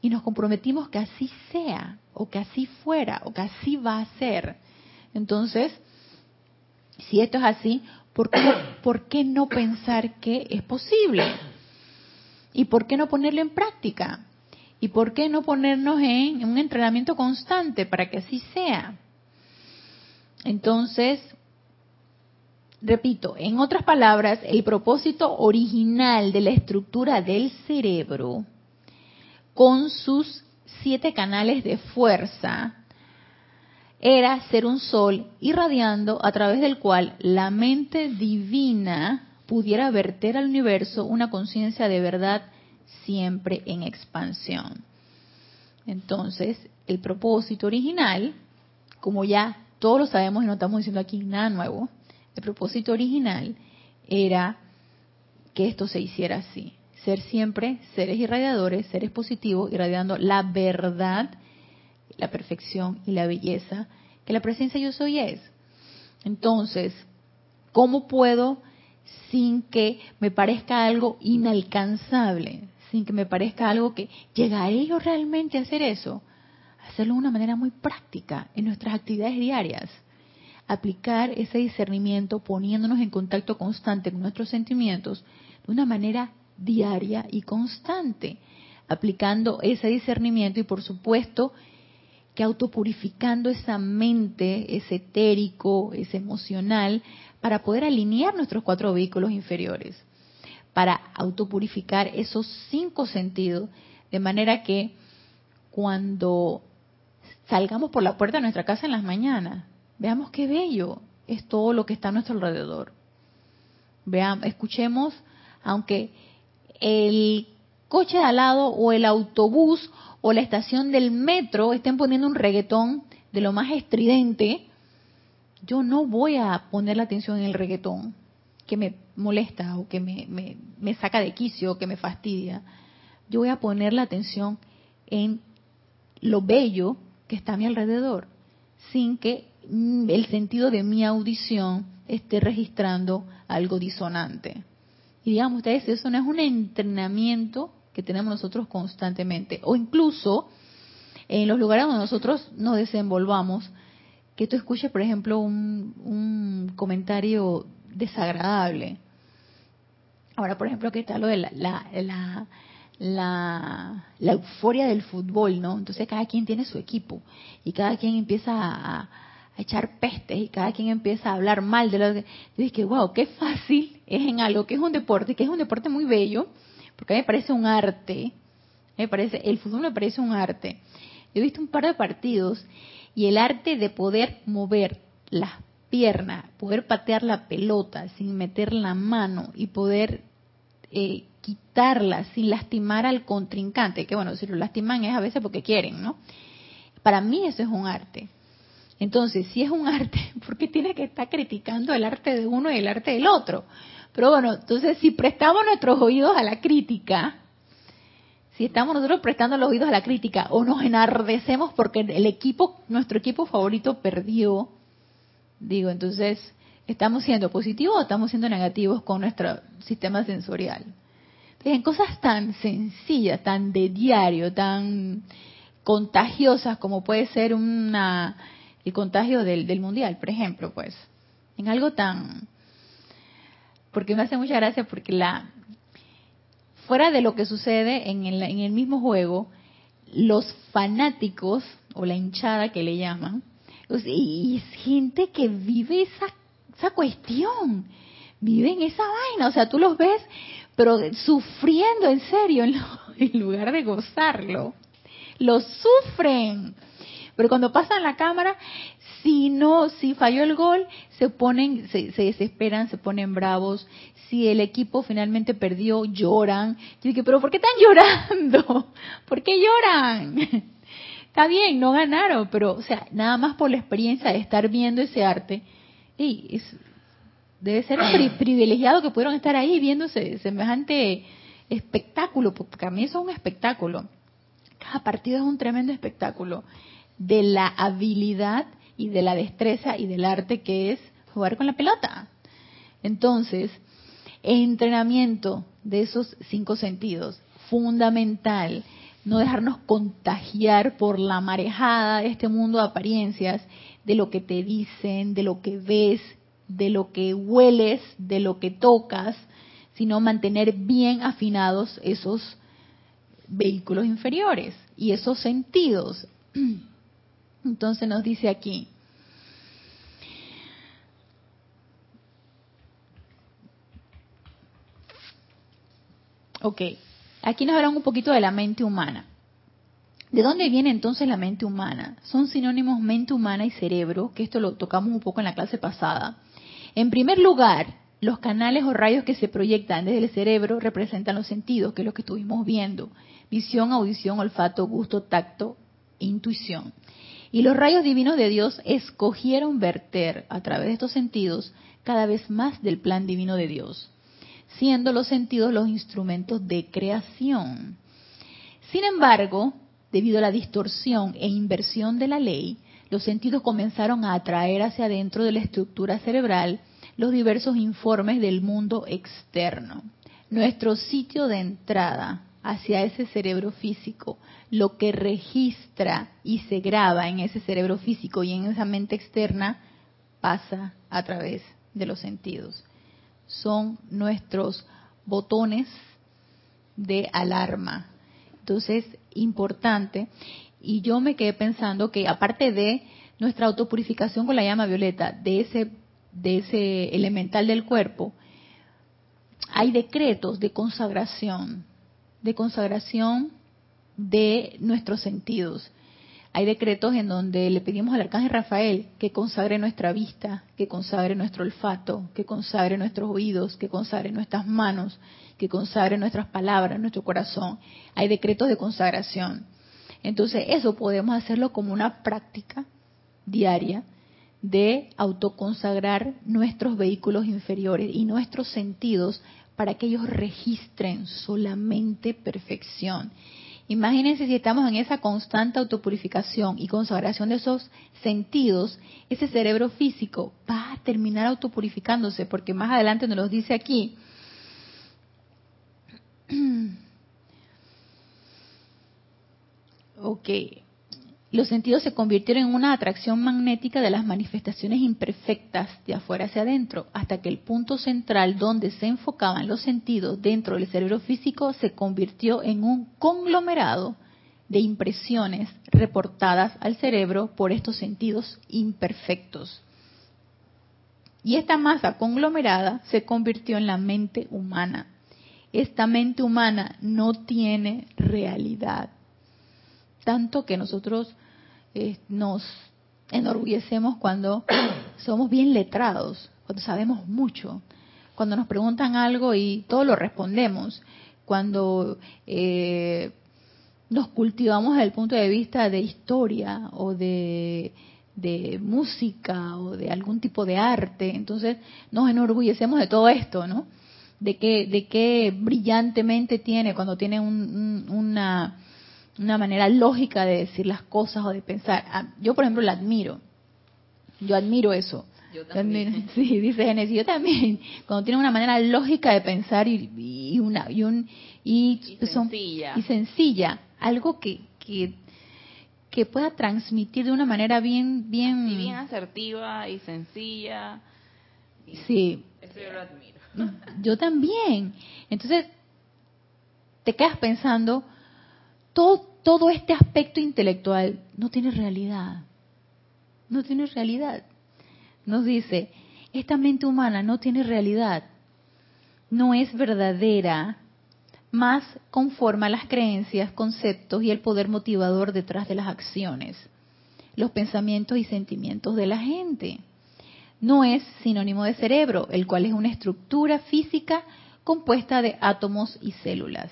Y nos comprometimos que así sea, o que así fuera, o que así va a ser. Entonces, si esto es así, ¿por qué, ¿por qué no pensar que es posible? ¿Y por qué no ponerlo en práctica? ¿Y por qué no ponernos en un entrenamiento constante para que así sea? Entonces, repito, en otras palabras, el propósito original de la estructura del cerebro, con sus siete canales de fuerza, era ser un sol irradiando a través del cual la mente divina pudiera verter al universo una conciencia de verdad siempre en expansión. Entonces, el propósito original, como ya todos lo sabemos y no estamos diciendo aquí nada nuevo, el propósito original era que esto se hiciera así. Ser siempre seres irradiadores, seres positivos, irradiando la verdad, la perfección y la belleza que la presencia yo soy es. Entonces, ¿cómo puedo sin que me parezca algo inalcanzable, sin que me parezca algo que llegaré yo realmente a hacer eso? Hacerlo de una manera muy práctica en nuestras actividades diarias aplicar ese discernimiento poniéndonos en contacto constante con nuestros sentimientos de una manera diaria y constante, aplicando ese discernimiento y por supuesto que autopurificando esa mente, ese etérico, ese emocional, para poder alinear nuestros cuatro vehículos inferiores, para autopurificar esos cinco sentidos, de manera que cuando salgamos por la puerta de nuestra casa en las mañanas, Veamos qué bello es todo lo que está a nuestro alrededor. Veamos, escuchemos, aunque el coche de al lado o el autobús o la estación del metro estén poniendo un reggaetón de lo más estridente, yo no voy a poner la atención en el reggaetón que me molesta o que me, me, me saca de quicio o que me fastidia. Yo voy a poner la atención en lo bello que está a mi alrededor, sin que Mm, el sentido de mi audición esté registrando algo disonante. Y digamos ustedes, eso no es un entrenamiento que tenemos nosotros constantemente. O incluso en los lugares donde nosotros nos desenvolvamos, que tú escuches, por ejemplo, un, comentario desagradable. Ahora, por ejemplo, que está lo de la, la, la, la, euforia del fútbol, ¿no? Entonces cada quien tiene su equipo y cada quien empieza a, echar pestes y cada quien empieza a hablar mal de lo que... Yo dije, wow, qué fácil es en algo que es un deporte, que es un deporte muy bello, porque a mí me parece un arte, me parece, el fútbol me parece un arte. Yo he visto un par de partidos y el arte de poder mover las piernas, poder patear la pelota sin meter la mano y poder eh, quitarla sin lastimar al contrincante, que bueno, si lo lastiman es a veces porque quieren, ¿no? Para mí eso es un arte. Entonces, si es un arte, ¿por qué tiene que estar criticando el arte de uno y el arte del otro? Pero bueno, entonces si prestamos nuestros oídos a la crítica, si estamos nosotros prestando los oídos a la crítica o nos enardecemos porque el equipo, nuestro equipo favorito perdió, digo, entonces, ¿estamos siendo positivos o estamos siendo negativos con nuestro sistema sensorial? En cosas tan sencillas, tan de diario, tan contagiosas como puede ser una el contagio del, del mundial, por ejemplo, pues, en algo tan, porque me hace mucha gracia porque la, fuera de lo que sucede en el, en el mismo juego, los fanáticos, o la hinchada que le llaman, y es gente que vive esa, esa cuestión, viven esa vaina, o sea, tú los ves, pero sufriendo en serio, en lugar de gozarlo, lo sufren. Pero cuando pasan la cámara, si no, si falló el gol, se ponen, se, desesperan, se ponen bravos. Si el equipo finalmente perdió, lloran. Yo dije, pero ¿por qué están llorando? ¿Por qué lloran? Está bien, no ganaron, pero, o sea, nada más por la experiencia de estar viendo ese arte. Y es, debe ser privilegiado que pudieron estar ahí viéndose semejante espectáculo, porque a mí eso es un espectáculo. Cada partido es un tremendo espectáculo de la habilidad y de la destreza y del arte que es jugar con la pelota. Entonces, entrenamiento de esos cinco sentidos, fundamental, no dejarnos contagiar por la marejada de este mundo de apariencias, de lo que te dicen, de lo que ves, de lo que hueles, de lo que tocas, sino mantener bien afinados esos vehículos inferiores y esos sentidos. Entonces nos dice aquí, ok, aquí nos hablan un poquito de la mente humana. ¿De dónde viene entonces la mente humana? Son sinónimos mente humana y cerebro, que esto lo tocamos un poco en la clase pasada. En primer lugar, los canales o rayos que se proyectan desde el cerebro representan los sentidos, que es lo que estuvimos viendo. Visión, audición, olfato, gusto, tacto, intuición. Y los rayos divinos de Dios escogieron verter a través de estos sentidos cada vez más del plan divino de Dios, siendo los sentidos los instrumentos de creación. Sin embargo, debido a la distorsión e inversión de la ley, los sentidos comenzaron a atraer hacia adentro de la estructura cerebral los diversos informes del mundo externo. Nuestro sitio de entrada hacia ese cerebro físico, lo que registra y se graba en ese cerebro físico y en esa mente externa, pasa a través de los sentidos. Son nuestros botones de alarma. Entonces, importante. Y yo me quedé pensando que aparte de nuestra autopurificación con la llama violeta, de ese, de ese elemental del cuerpo, hay decretos de consagración de consagración de nuestros sentidos. Hay decretos en donde le pedimos al arcángel Rafael que consagre nuestra vista, que consagre nuestro olfato, que consagre nuestros oídos, que consagre nuestras manos, que consagre nuestras palabras, nuestro corazón. Hay decretos de consagración. Entonces, eso podemos hacerlo como una práctica diaria de autoconsagrar nuestros vehículos inferiores y nuestros sentidos para que ellos registren solamente perfección. Imagínense si estamos en esa constante autopurificación y consagración de esos sentidos, ese cerebro físico va a terminar autopurificándose, porque más adelante nos lo dice aquí. ok, los sentidos se convirtieron en una atracción magnética de las manifestaciones imperfectas de afuera hacia adentro, hasta que el punto central donde se enfocaban los sentidos dentro del cerebro físico se convirtió en un conglomerado de impresiones reportadas al cerebro por estos sentidos imperfectos. Y esta masa conglomerada se convirtió en la mente humana. Esta mente humana no tiene realidad tanto que nosotros eh, nos enorgullecemos cuando somos bien letrados, cuando sabemos mucho, cuando nos preguntan algo y todo lo respondemos, cuando eh, nos cultivamos desde el punto de vista de historia o de, de música o de algún tipo de arte, entonces nos enorgullecemos de todo esto, ¿no? De qué, de qué brillantemente tiene cuando tiene una una manera lógica de decir las cosas o de pensar. Ah, yo, por ejemplo, la admiro. Yo admiro eso. Yo también. Sí, dice Genesis, yo también. Cuando tiene una manera lógica de pensar y, una y un y, sencilla. y sencilla, algo que, que que pueda transmitir de una manera bien bien bien asertiva y sencilla. sí. Eso yo lo admiro. Yo también. Entonces te quedas pensando todo, este aspecto intelectual no tiene realidad. No tiene realidad. Nos dice, esta mente humana no tiene realidad. No es verdadera, más conforma las creencias, conceptos y el poder motivador detrás de las acciones, los pensamientos y sentimientos de la gente. No es sinónimo de cerebro, el cual es una estructura física compuesta de átomos y células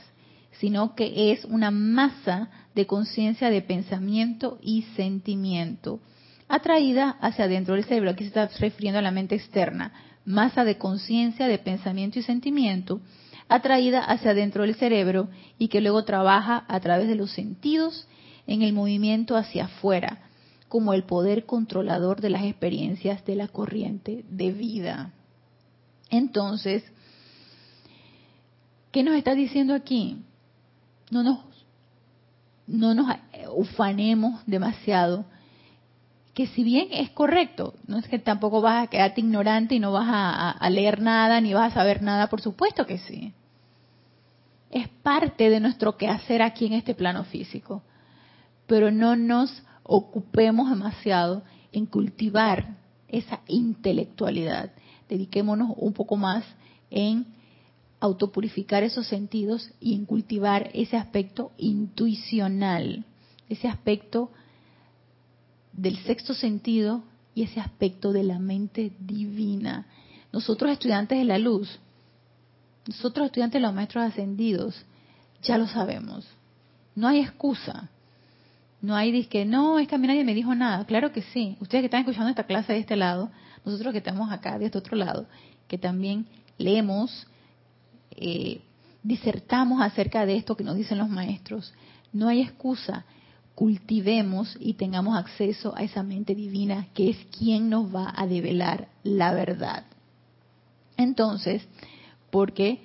sino que es una masa de conciencia de pensamiento y sentimiento atraída hacia adentro del cerebro. Aquí se está refiriendo a la mente externa. Masa de conciencia de pensamiento y sentimiento atraída hacia adentro del cerebro y que luego trabaja a través de los sentidos en el movimiento hacia afuera, como el poder controlador de las experiencias de la corriente de vida. Entonces, ¿qué nos está diciendo aquí? No nos, no nos ufanemos demasiado, que si bien es correcto, no es que tampoco vas a quedarte ignorante y no vas a, leer nada ni vas a saber nada, por supuesto que sí. Es parte de nuestro quehacer aquí en este plano físico, pero no nos ocupemos demasiado en cultivar esa intelectualidad. Dediquémonos un poco más en autopurificar esos sentidos y en cultivar ese aspecto intuicional, ese aspecto del sexto sentido y ese aspecto de la mente divina. Nosotros estudiantes de la luz, nosotros estudiantes de los maestros ascendidos, ya lo sabemos. No hay excusa. No hay que no, es que a mí nadie me dijo nada. Claro que sí. Ustedes que están escuchando esta clase de este lado, nosotros que estamos acá de este otro lado, que también leemos, eh, disertamos acerca de esto que nos dicen los maestros. No hay excusa. Cultivemos y tengamos acceso a esa mente divina que es quien nos va a develar la verdad. Entonces, porque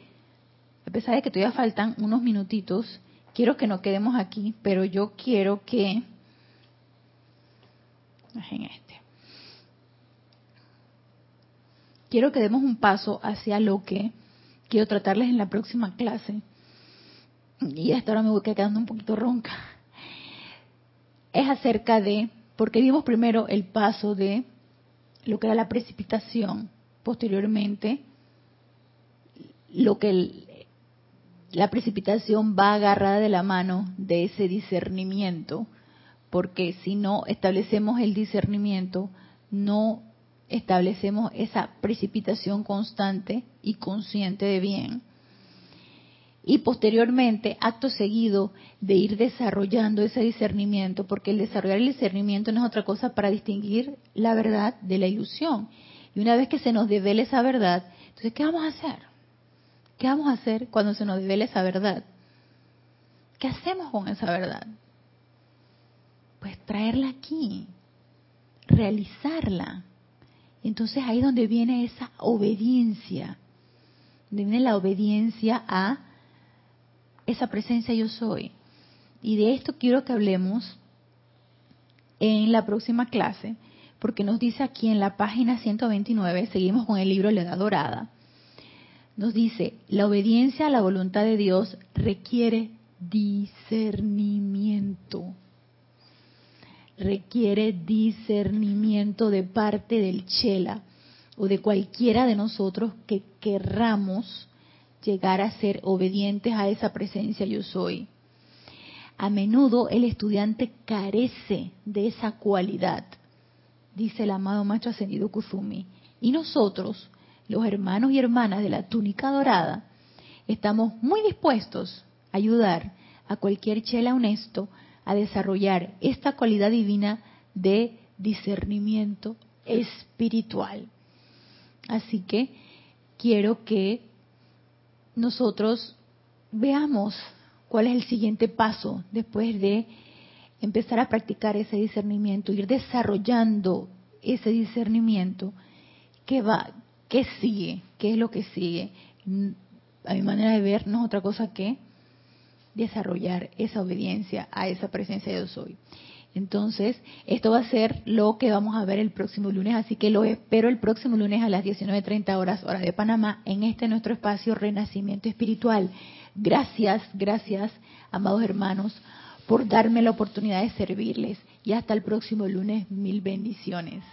a pesar de que todavía faltan unos minutitos, quiero que no quedemos aquí, pero yo quiero que en este. Quiero que demos un paso hacia lo que quiero tratarles en la próxima clase. Y hasta ahora me voy quedando un poquito ronca. Es acerca de, porque vimos primero el paso de lo que era la precipitación, posteriormente lo que la precipitación va agarrada de la mano de ese discernimiento, porque si no establecemos el discernimiento, no establecemos esa precipitación constante y consciente de bien. Y posteriormente, acto seguido de ir desarrollando ese discernimiento, porque el desarrollar el discernimiento no es otra cosa para distinguir la verdad de la ilusión. Y una vez que se nos devele esa verdad, entonces, ¿qué vamos a hacer? ¿Qué vamos a hacer cuando se nos revele esa verdad? ¿Qué hacemos con esa verdad? Pues traerla aquí, realizarla. Entonces ahí es donde viene esa obediencia, donde viene la obediencia a esa presencia yo soy. Y de esto quiero que hablemos en la próxima clase, porque nos dice aquí en la página 129, seguimos con el libro La Edad Dorada, nos dice, la obediencia a la voluntad de Dios requiere discernimiento. Requiere discernimiento de parte del Chela o de cualquiera de nosotros que querramos llegar a ser obedientes a esa presencia yo soy. A menudo el estudiante carece de esa cualidad, dice el amado Maestro Ascendido Kuzumi. Y nosotros, los hermanos y hermanas de la túnica dorada, estamos muy dispuestos a ayudar a cualquier chela honesto a desarrollar esta cualidad divina de discernimiento espiritual. Así que quiero que nosotros veamos cuál es el siguiente paso después de empezar a practicar ese discernimiento, ir desarrollando ese discernimiento que va, ¿Qué sigue? ¿Qué es lo que sigue? A mi manera de ver, no es otra cosa que desarrollar esa obediencia a esa presencia de yo soy. Entonces, esto va a ser lo que vamos a ver el próximo lunes, así que lo espero el próximo lunes a las 19.30 horas, hora de Panamá, en este nuestro espacio Renacimiento Espiritual. Gracias, gracias, amados hermanos, por darme la oportunidad de servirles. Y hasta el próximo lunes, mil bendiciones.